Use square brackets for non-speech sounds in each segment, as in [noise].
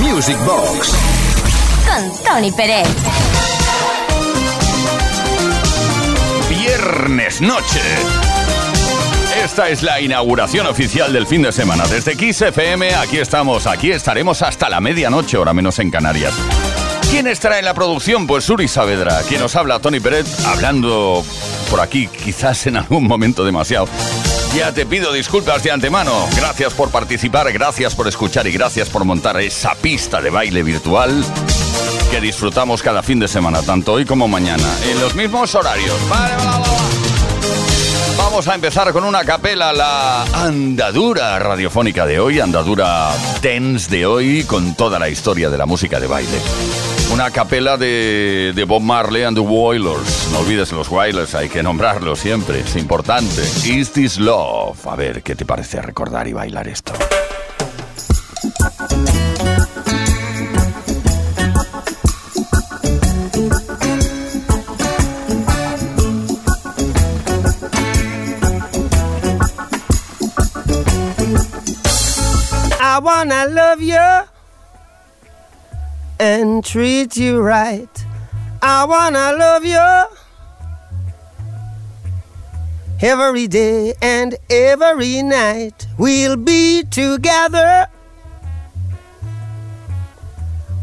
Music Box. Con Tony Pérez. Viernes noche. Esta es la inauguración oficial del fin de semana. Desde Kiss FM, aquí estamos, aquí estaremos hasta la medianoche, hora menos en Canarias. ¿Quién estará en la producción? Pues Uri Saavedra, quien nos habla, Tony Pérez, hablando por aquí, quizás en algún momento demasiado. Ya te pido disculpas de antemano. Gracias por participar, gracias por escuchar y gracias por montar esa pista de baile virtual que disfrutamos cada fin de semana, tanto hoy como mañana, en los mismos horarios. Vamos a empezar con una capela, la andadura radiofónica de hoy, andadura dance de hoy, con toda la historia de la música de baile. Una capela de, de, Bob Marley and the Wailers. No olvides los Wailers, hay que nombrarlos siempre, es importante. Is This Love? A ver, ¿qué te parece recordar y bailar esto? I wanna love you and treat you right. I wanna love you every day and every night. We'll be together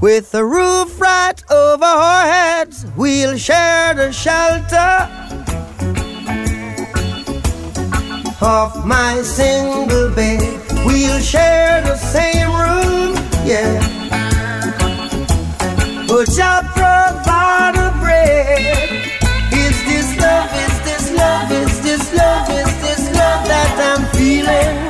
with the roof right over our heads. We'll share the shelter of my single bed. We'll share the same room, yeah. But I provide a bread. Is this love? Is this love? Is this love? Is this love that I'm feeling?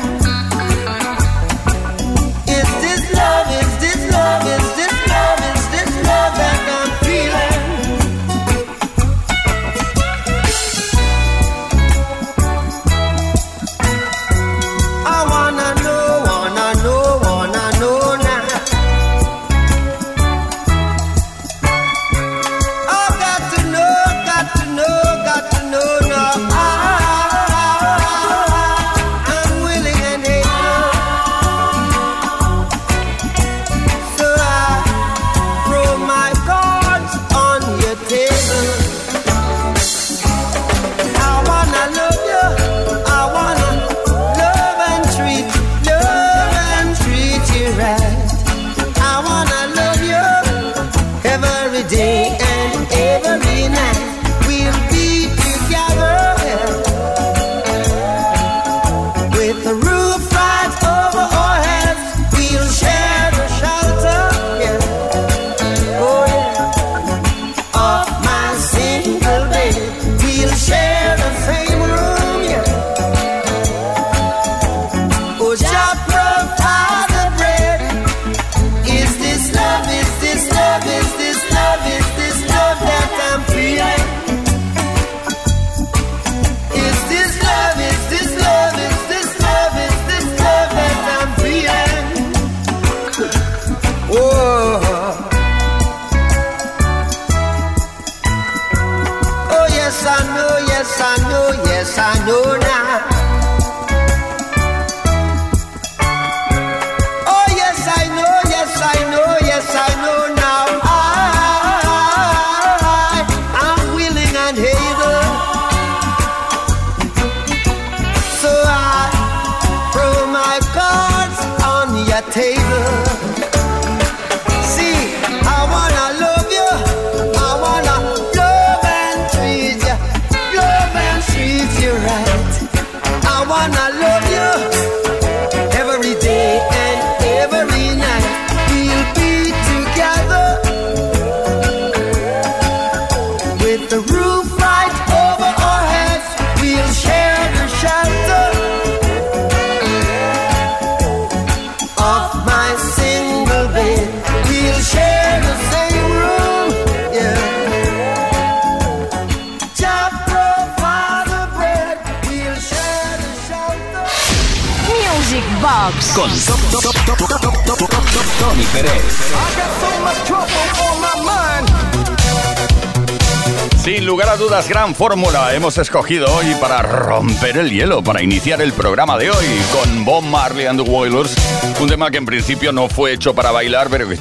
Fórmula hemos escogido hoy para romper el hielo, para iniciar el programa de hoy con Bob Marley and the Wailers. Un tema que en principio no fue hecho para bailar, pero que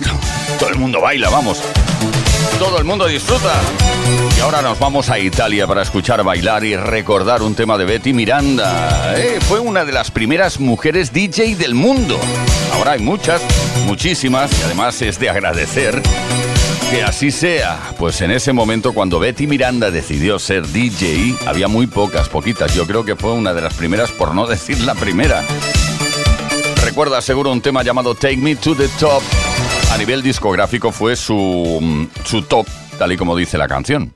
todo el mundo baila, vamos. Todo el mundo disfruta. Y ahora nos vamos a Italia para escuchar bailar y recordar un tema de Betty Miranda. Eh, fue una de las primeras mujeres DJ del mundo. Ahora hay muchas, muchísimas, y además es de agradecer que así sea. Pues en ese momento cuando Betty Miranda decidió ser DJ, había muy pocas, poquitas. Yo creo que fue una de las primeras, por no [laughs] decir la primera. Recuerda seguro un tema llamado Take Me to the Top. A nivel discográfico fue su, su top, tal y como dice la canción.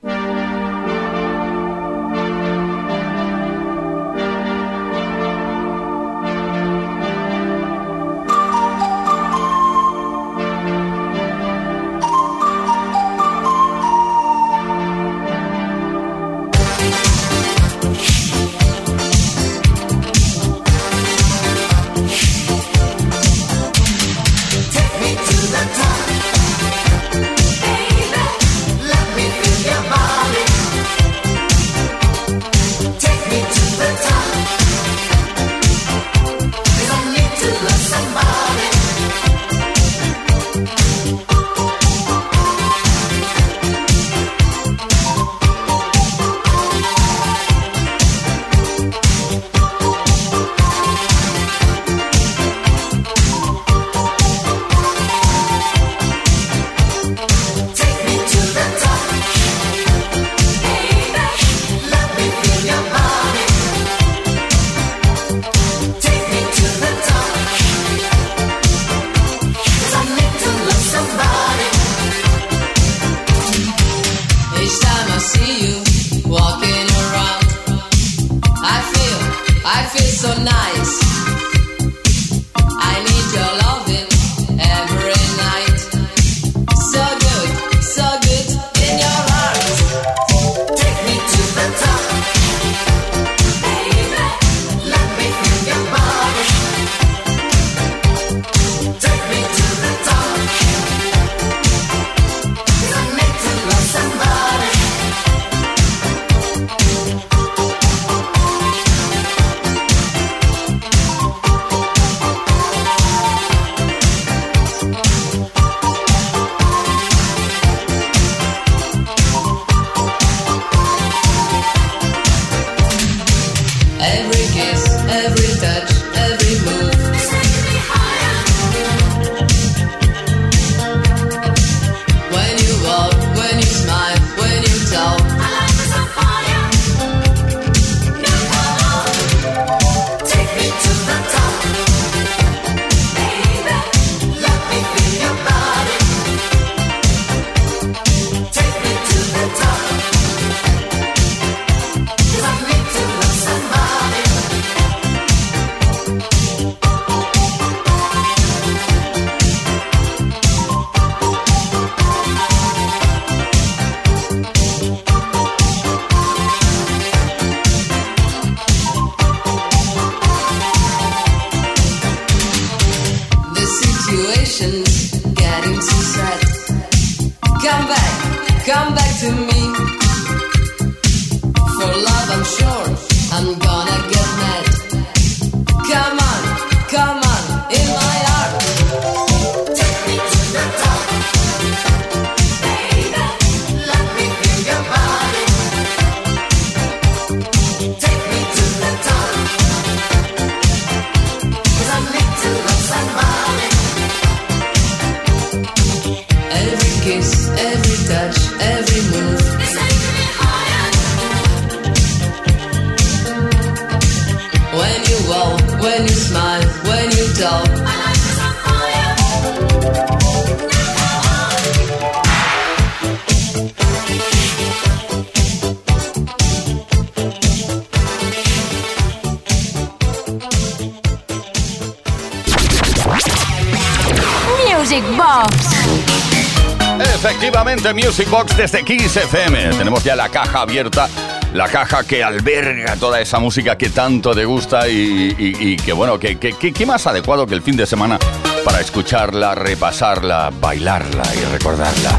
Music Box desde Kiss FM. Tenemos ya la caja abierta, la caja que alberga toda esa música que tanto te gusta y, que bueno, que, más adecuado que el fin de semana para escucharla, repasarla, bailarla y recordarla.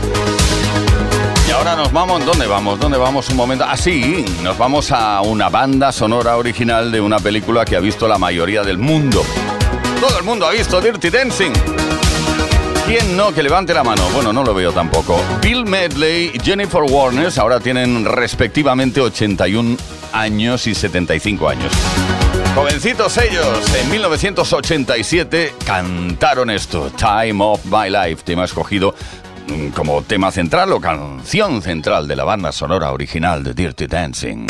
ahora nos vamos, ¿dónde vamos? ¿Dónde vamos un momento? Ah, nos vamos a una banda sonora original de una película que ha visto la mayoría del mundo. Todo el mundo ha visto Dirty Dancing. ¿Quién no? Que levante la mano. Bueno, no lo veo tampoco. Bill Medley y Jennifer Warnes ahora tienen respectivamente 81 años y 75 años. Jovencitos ellos, en 1987 cantaron esto, Time of My Life, tema escogido mm, como tema central o canción central de la banda sonora original de Dirty Dancing.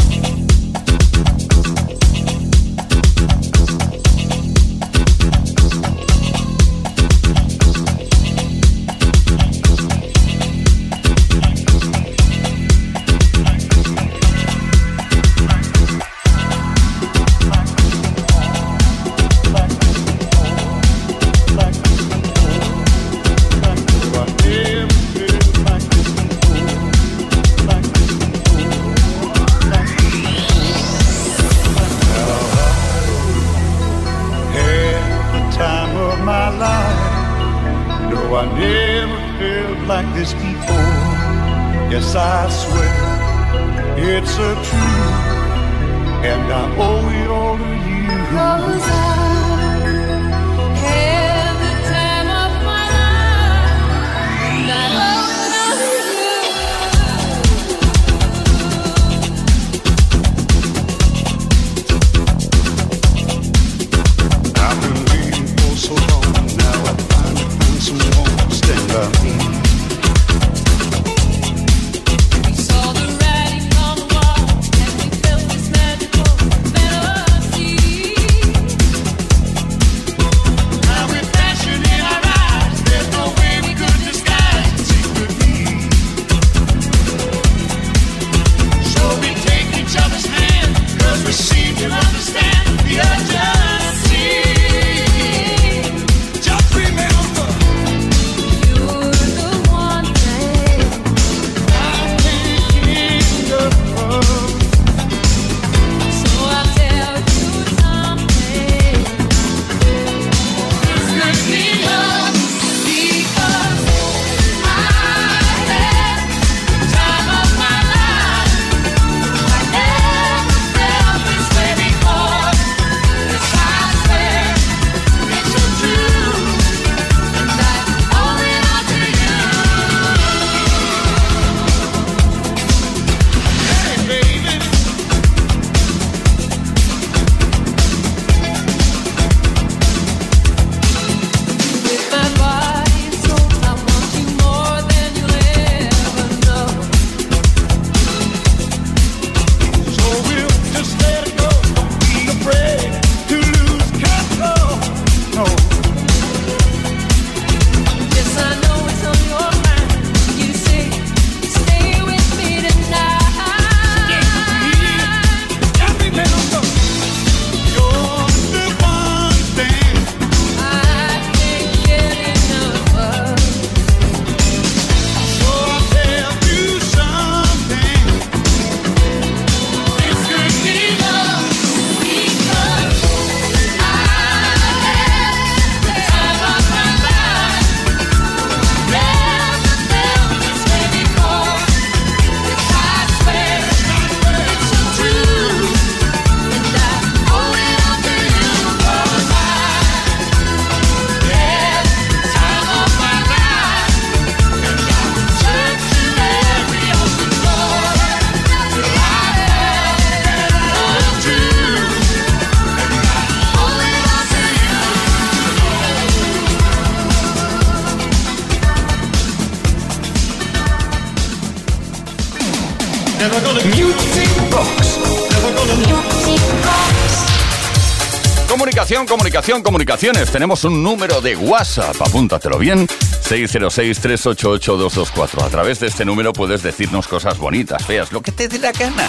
Comunicaciones. Tenemos un número de WhatsApp, apúntatelo bien. 606-388-224. A través de este número puedes decirnos cosas bonitas, feas, lo que te dé la gana.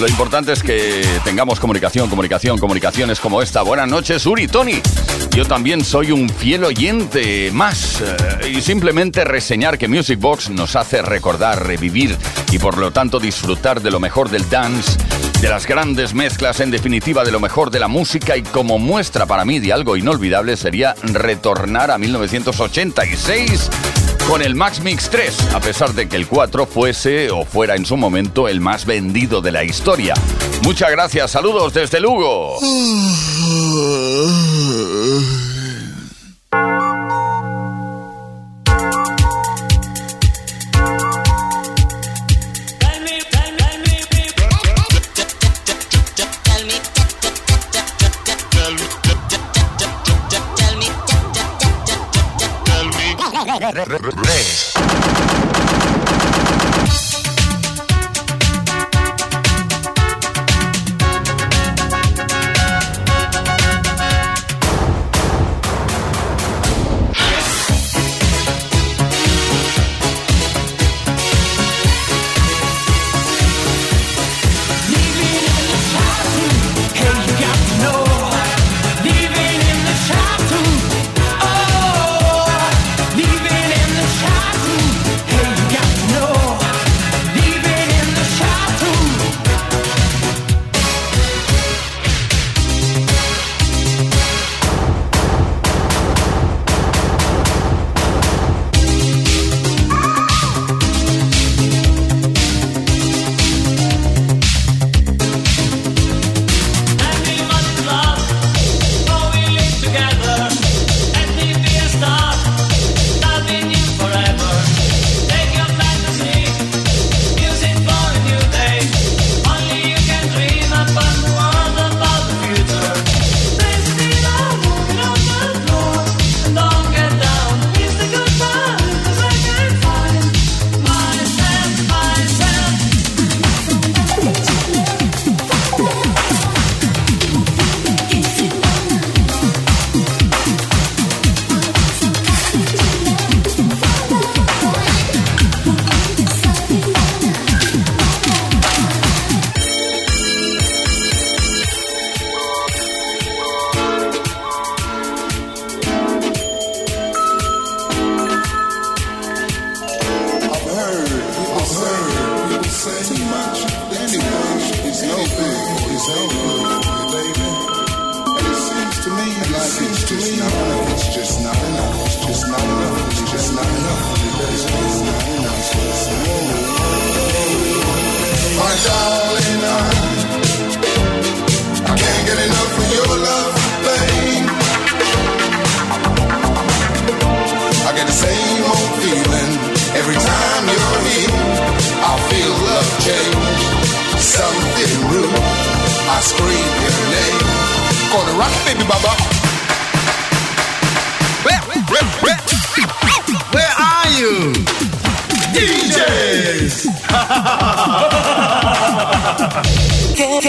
Lo importante es que tengamos comunicación, comunicación, comunicaciones como esta. Buenas noches, Uri, Tony. Yo también soy un fiel oyente más eh, y simplemente reseñar que Music Box nos hace recordar, revivir y por lo tanto disfrutar de lo mejor del dance, de las grandes mezclas, en definitiva de lo mejor de la música y como muestra para mí de algo inolvidable sería retornar a 1986 con el Max Mix 3, a pesar de que el 4 fuese o fuera en su momento el más vendido de la historia. Muchas gracias, saludos desde Lugo. [laughs]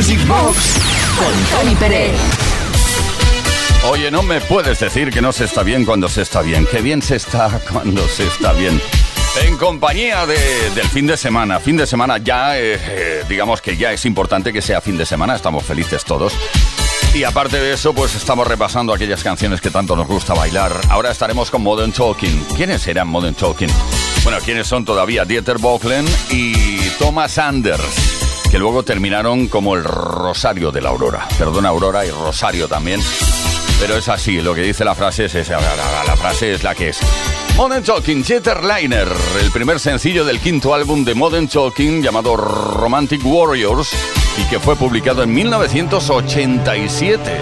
Music Box con Tony Pérez. Oye, no me puedes decir que no se está bien cuando se está bien. Qué bien se está [laughs] cuando se está bien. En compañía de- del fin de semana. Fin de semana ya, eh, eh, digamos que ya es importante que sea fin de semana. Estamos felices todos. Y aparte de eso, pues estamos repasando aquellas canciones que tanto nos gusta bailar. Ahora estaremos con Modern Talking. ¿Quiénes eran Modern Talking? Bueno, ¿quiénes son todavía? Dieter Bohlen y Thomas Anders, que luego terminaron como el Rosario de la Aurora. Perdona, Aurora y Rosario también. Pero es así, lo que dice la frase es esa, la, frase es la que es. Modern Talking, Jeter Liner, el primer sencillo del quinto álbum de Modern Talking llamado Romantic Warriors y que fue publicado en 1987.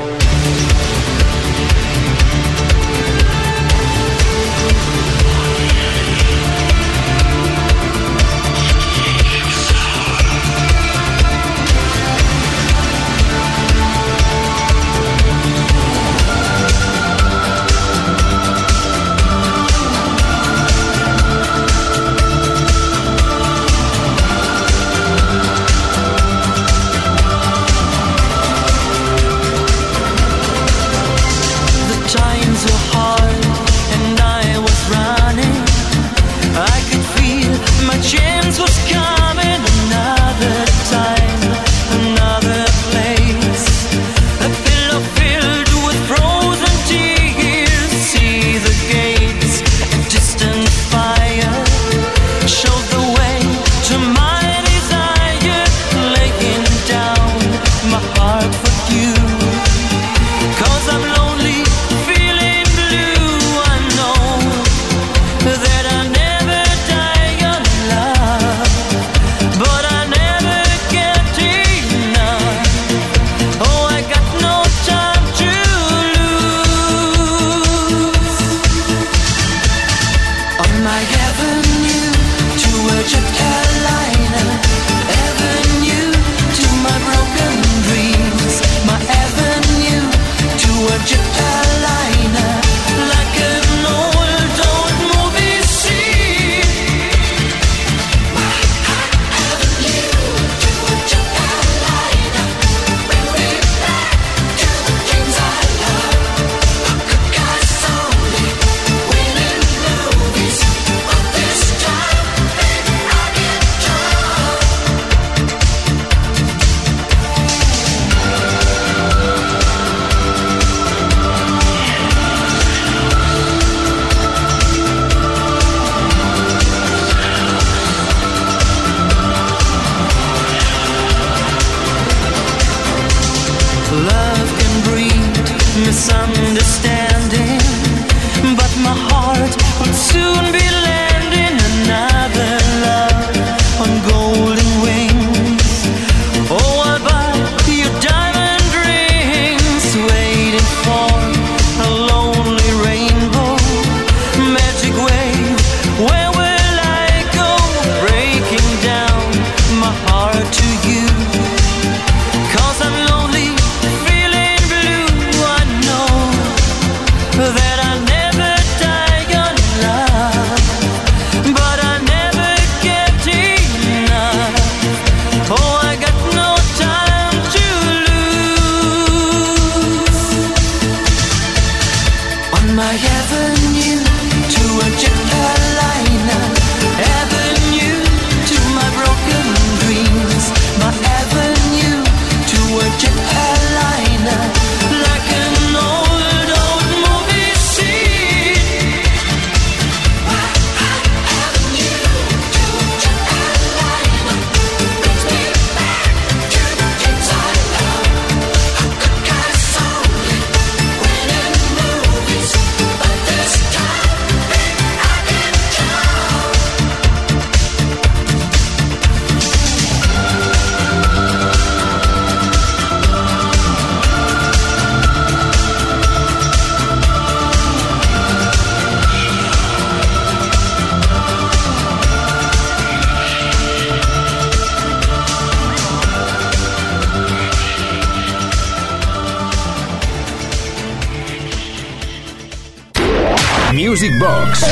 Music Box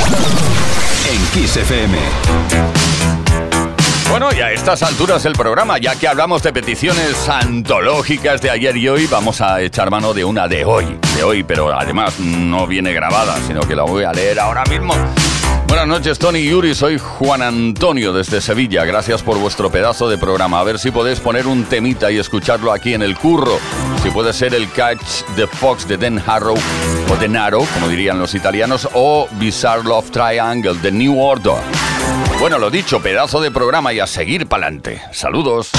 en Kiss FM. Bueno, y a estas alturas del programa, ya que hablamos de peticiones antológicas de ayer y hoy, vamos a echar mano de una de hoy, de hoy, pero además no viene grabada, sino que la voy a leer ahora mismo. Buenas noches, Tony Yuri. Soy Juan Antonio desde Sevilla. Gracias por vuestro pedazo de programa. A ver si podéis poner un temita y escucharlo aquí en el curro. Si puede ser el Catch the Fox de Den Harrow o de Naro, como dirían los italianos, o Bizarre Love Triangle de New Order. Bueno, lo dicho, pedazo de programa y a seguir pa'lante. Saludos.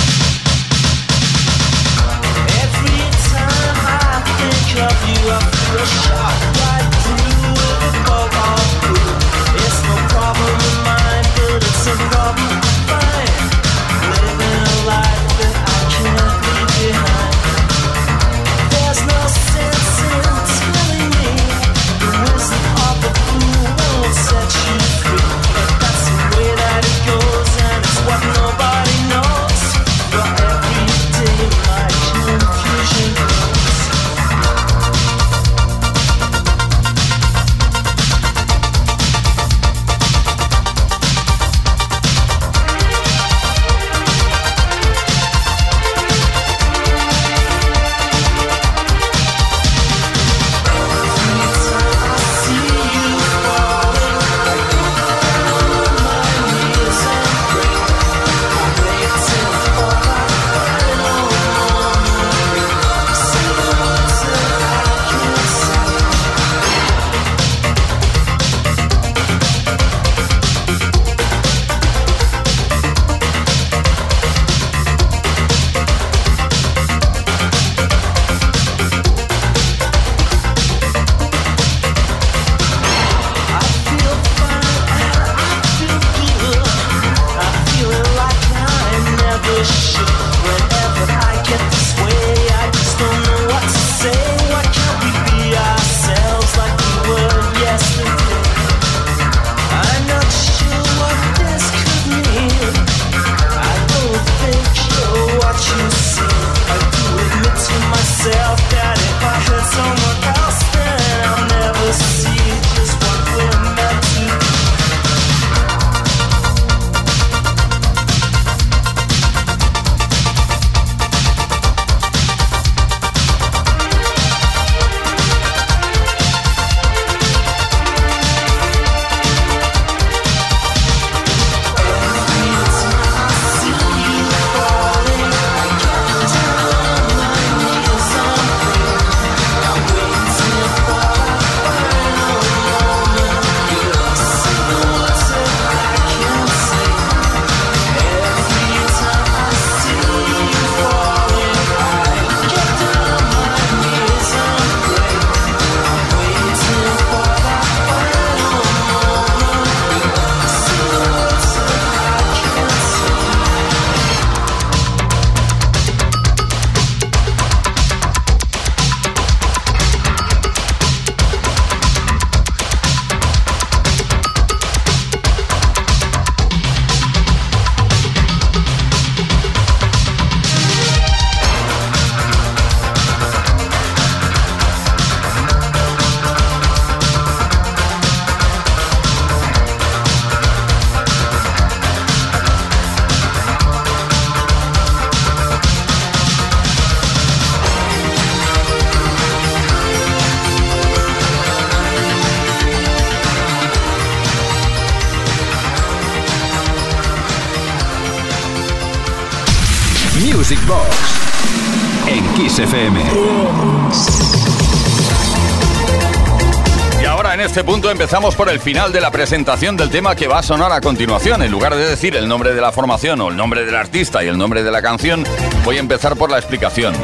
Este punto empezamos por el final de la presentación del tema que va a sonar a continuación. En lugar de decir el nombre de la formación o el nombre del artista y el nombre de la canción, voy a empezar por la explicación.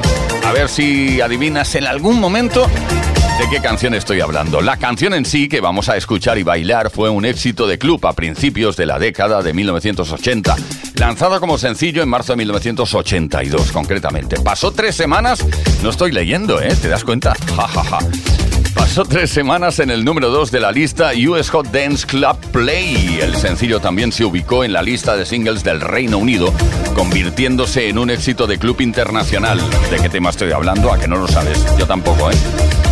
A ver si adivinas en algún momento de qué canción estoy hablando. La canción en sí que vamos a escuchar y bailar fue un éxito de club a principios de la década de 1980, lanzada como sencillo en marzo de 1982 concretamente. Pasó tres semanas, no estoy leyendo, ¿eh? ¿Te das cuenta? Ja, ja, ja. Pasó tres semanas en el número 2 de la lista US Hot Dance Club Play. El sencillo también se ubicó en la lista de singles del Reino Unido, convirtiéndose en un éxito de club internacional. ¿De qué tema estoy hablando? A que no lo sabes. Yo tampoco, ¿eh?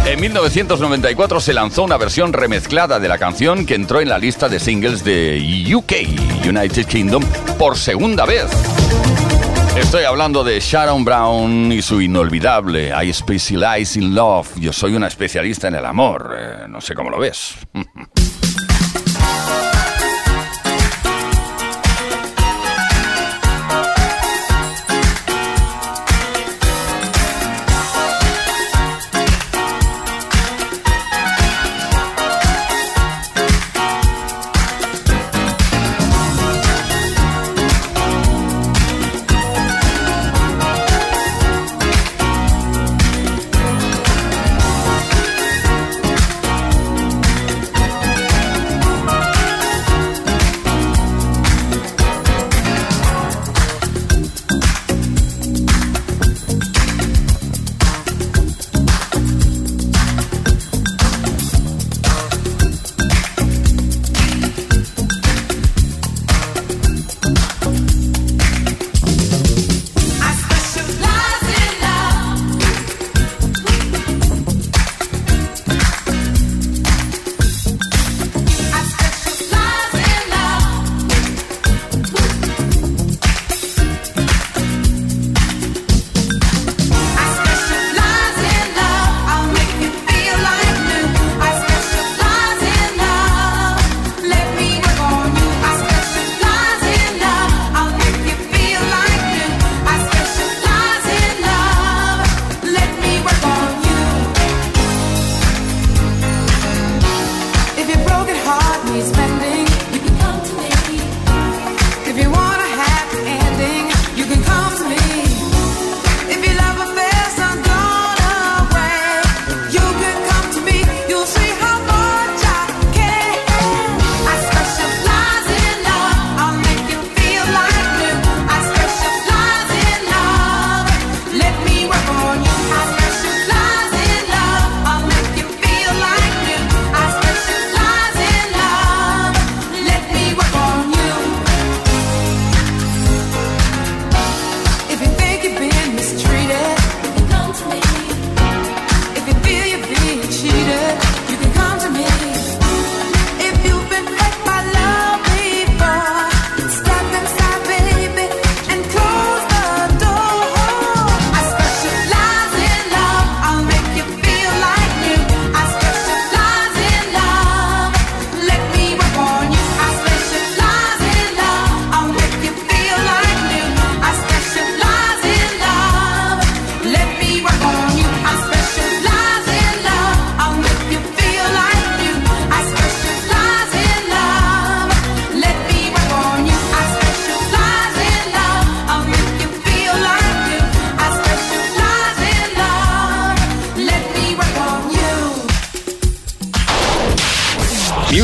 En 1994 se lanzó una versión remezclada de la canción que entró en la lista de singles de UK, United Kingdom, por segunda vez. Estoy hablando de Sharon Brown y su inolvidable I Specialize in Love. Yo soy una especialista en el amor. Eh, no sé cómo lo ves. [laughs]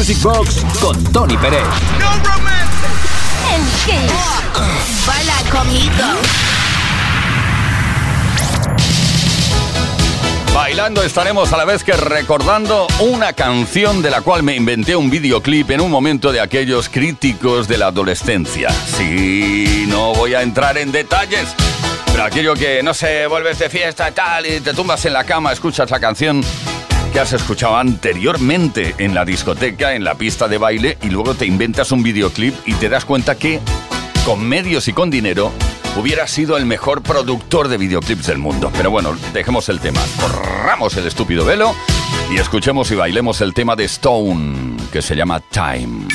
Music Box con Tony Pérez. En Kiss. Baila conmigo. Bailando estaremos a la vez que recordando una canción de la cual me inventé un videoclip en un momento de aquellos críticos de la adolescencia. Sí, no voy a entrar en detalles, pero aquello que, no sé, vuelves de fiesta y tal y te tumbas en la cama, escuchas la canción que has escuchado anteriormente en la discoteca, en la pista de baile, y luego te inventas un videoclip y te das cuenta que con medios y con dinero hubiera sido el mejor productor de videoclips del mundo. Pero bueno, dejemos el tema, corramos el estúpido velo y escuchemos y bailemos el tema de Stone, que se llama Time.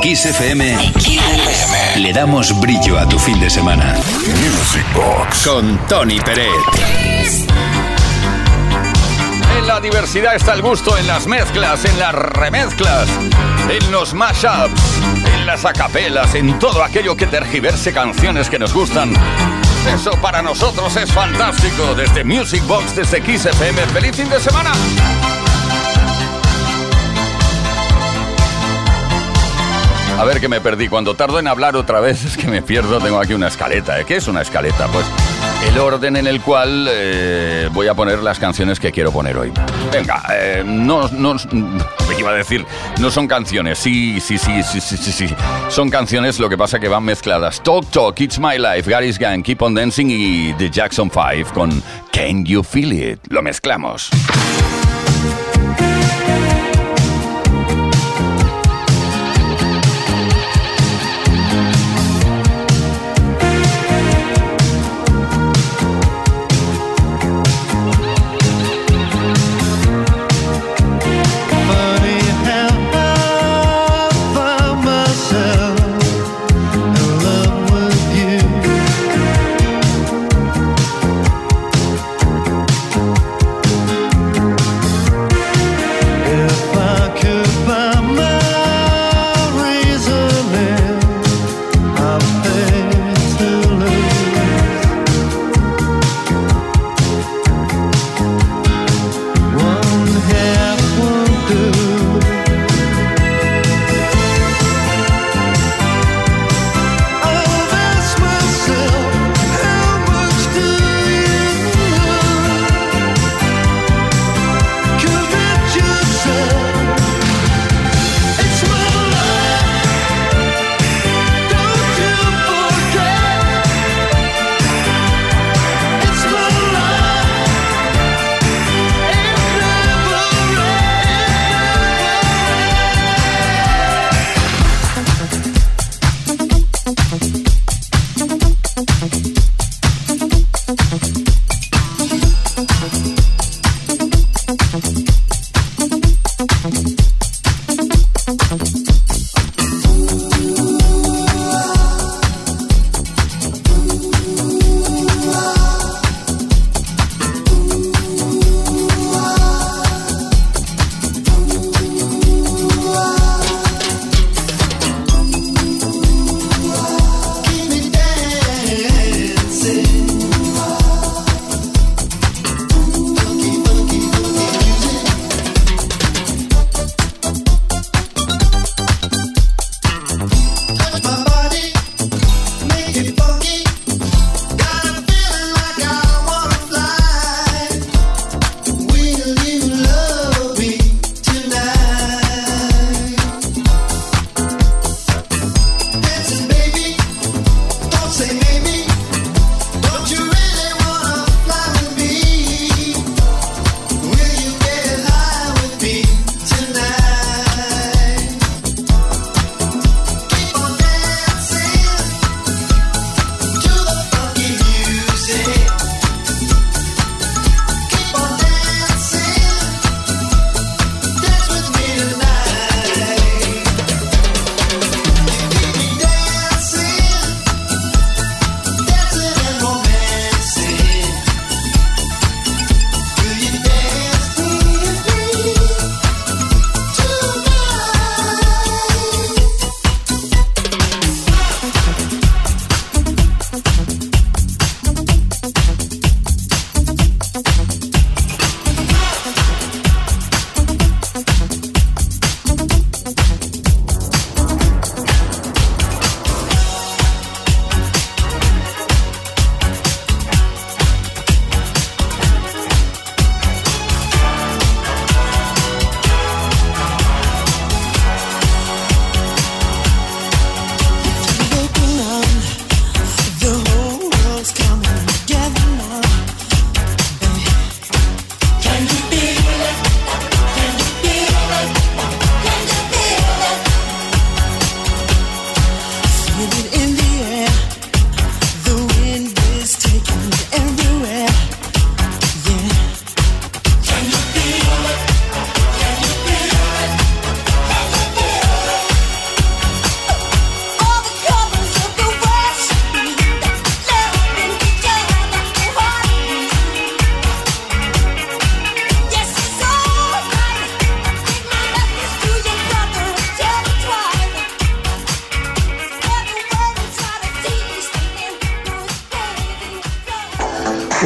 En Kiss FM, le damos brillo a tu fin de semana. Music Box con Tony Pérez. En la diversidad está el gusto, en las mezclas, en las remezclas, en los mashups, en las acapelas, en todo aquello que tergiverse canciones que nos gustan. Eso para nosotros es fantástico. Desde Music Box, desde Kiss FM. ¡Feliz fin de semana! A ver que me perdí. Cuando tardo en hablar otra vez [laughs] es que me pierdo. Tengo aquí una escaleta. ¿eh? ¿Qué es una escaleta? Pues el orden en el cual eh, voy a poner las canciones que quiero poner hoy. Venga, eh, no, no, me [laughs] iba a decir, no son canciones. Sí, sí, sí, sí, sí, sí. Son canciones, lo que pasa que van mezcladas. Talk Talk, It's My Life, Gary's Gang, Keep on Dancing y The Jackson 5 con Can You Feel It. Lo mezclamos.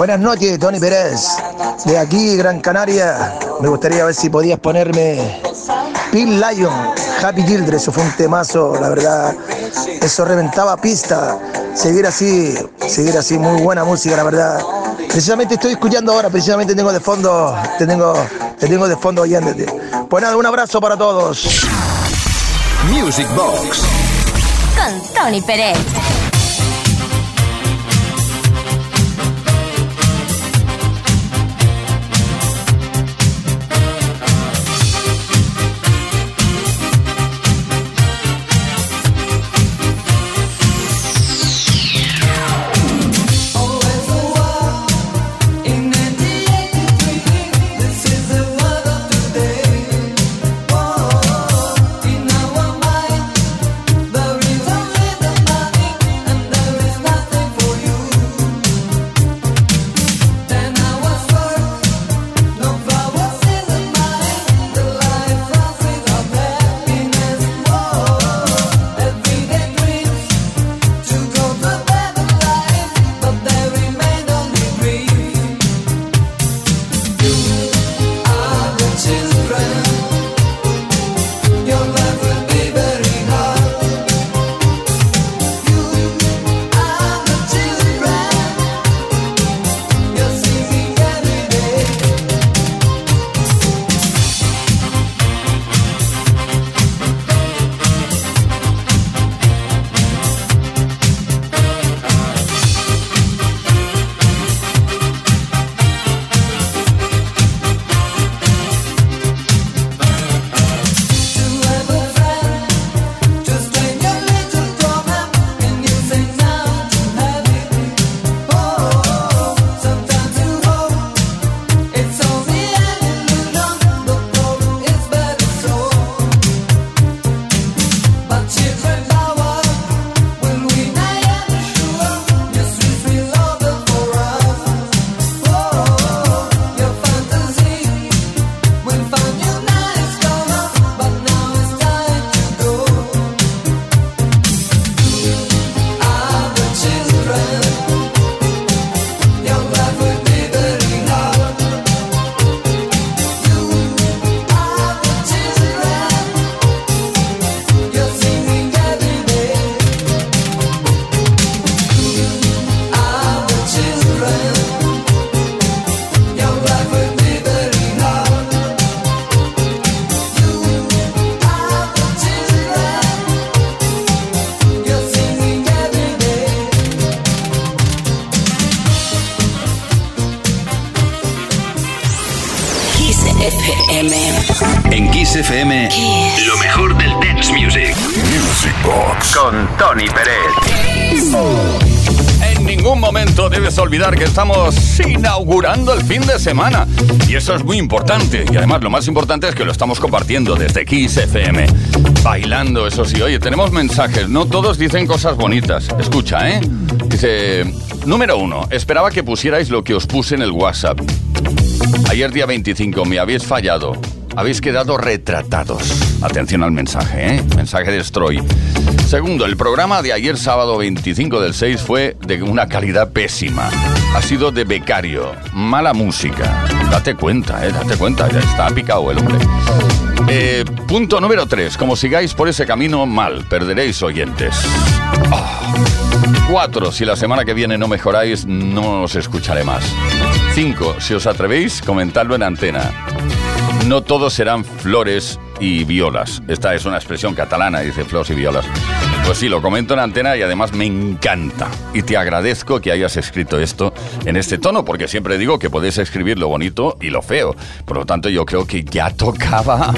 Buenas noches, Tony Pérez. De aquí, Gran Canaria. Me gustaría ver si podías ponerme Pin Lion, Happy Children. Eso fue un temazo, la verdad. Eso reventaba pista. Seguir así, seguir así, muy buena música, la verdad. Precisamente estoy escuchando ahora, precisamente tengo de fondo, te tengo, te tengo de fondo oyéndote. Pues nada, un abrazo para todos. Music Box. Con Tony Pérez. Que estamos inaugurando el fin de semana. Y eso es muy importante. Y además lo más importante es que lo estamos compartiendo desde Kiss. Bailando, eso sí. Oye, tenemos mensajes. No todos dicen cosas bonitas. Escucha, ¿eh? Dice, número uno, esperaba que pusierais lo que os puse en el WhatsApp. Ayer día 25 me habéis fallado. Habéis quedado retratados. Atención al mensaje, ¿eh? Mensaje de Stroy. Segundo, el programa de ayer sábado 25 del 6 fue de una calidad pésima. Ha sido de becario, mala música. Date cuenta, eh, date cuenta, ya está picado el hombre. Eh, punto número 3. Como sigáis por ese camino, mal, perderéis oyentes. 4. Ah. Si la semana que viene no mejoráis, no os escucharé más. 5. Si os atrevéis, comentadlo en antena. No todos serán flores y violas. Esta es una expresión catalana, dice flores y violas. Pues sí, lo comento en antena y además me encanta. Y te agradezco que hayas escrito esto en este tono, porque siempre digo que podéis escribir lo bonito y lo feo. Por lo tanto, yo creo que ya tocaba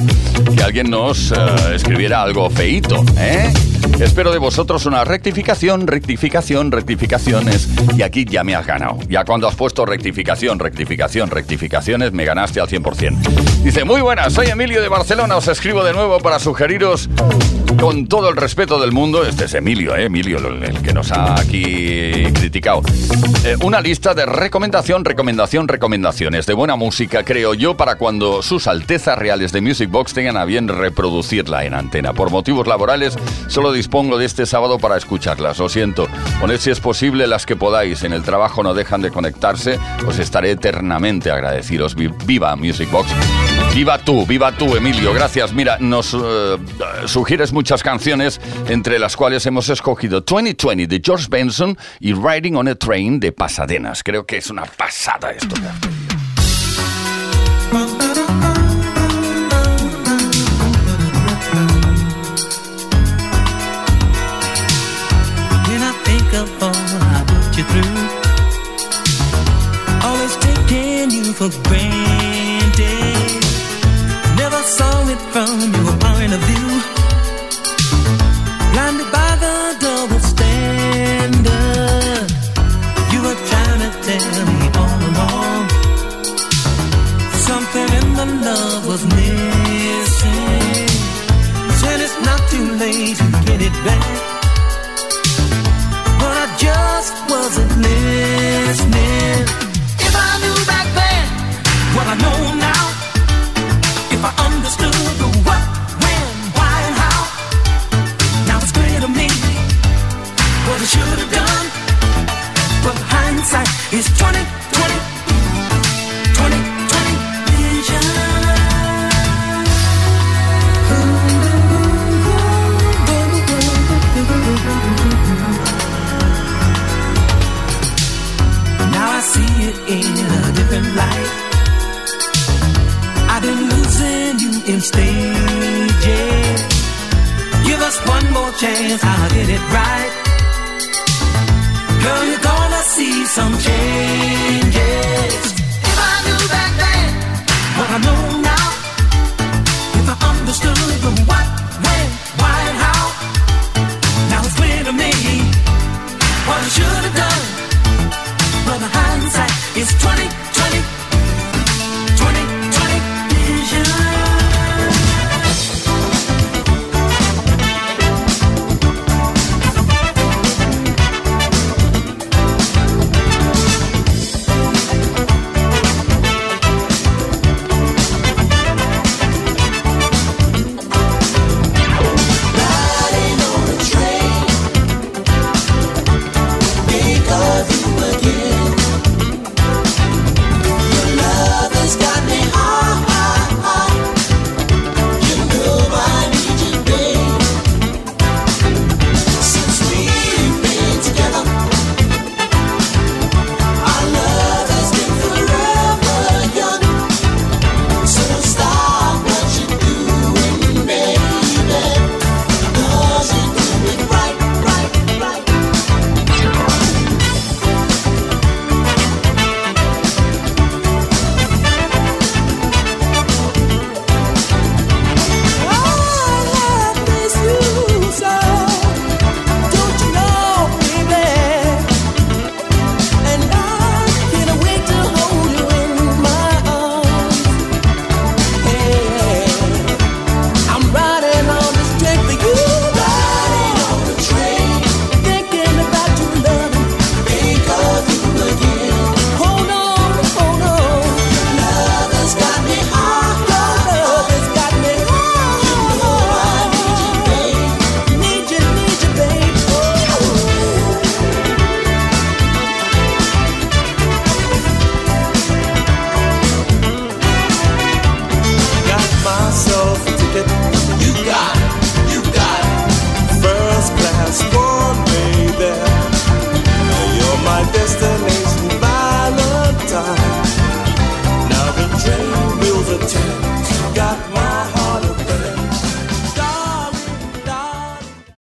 que alguien nos eh, escribiera algo feito, ¿eh? Espero de vosotros una rectificación, rectificación, rectificaciones. Y aquí ya me has ganado. Ya cuando has puesto rectificación, rectificación, rectificaciones, me ganaste al 100%. Dice, muy buenas, soy Emilio de Barcelona. Os escribo de nuevo para sugeriros con todo el respeto del mundo, este es Emilio, ¿eh? Emilio, el que nos ha aquí criticado. Eh, una lista de recomendación, recomendación, recomendaciones de buena música, creo yo, para cuando sus altezas reales de Music Box tengan a bien reproducirla en antena. Por motivos laborales, solo dispongo de este sábado para escucharlas. Lo siento. Poned si es posible las que podáis. En el trabajo no dejan de conectarse. Os estaré eternamente agradecidos. Viva Music Box. Viva tú, viva tú, Emilio. Gracias. Mira, nos eh, sugieres muchas canciones, entre las cuales hemos escogido 2020 de George Benson y Riding on a Train de Pasadenas. Creo que es una pasada esto saw it from your point of view. It back. But I just wasn't listening. If I knew back then what I know now. If I understood the what, when, why, and how, now it's clear to me what I should have done. But hindsight is 20, 20, 20, stages. Give us one more chance, I'll get it right. Girl, you're gonna see some changes.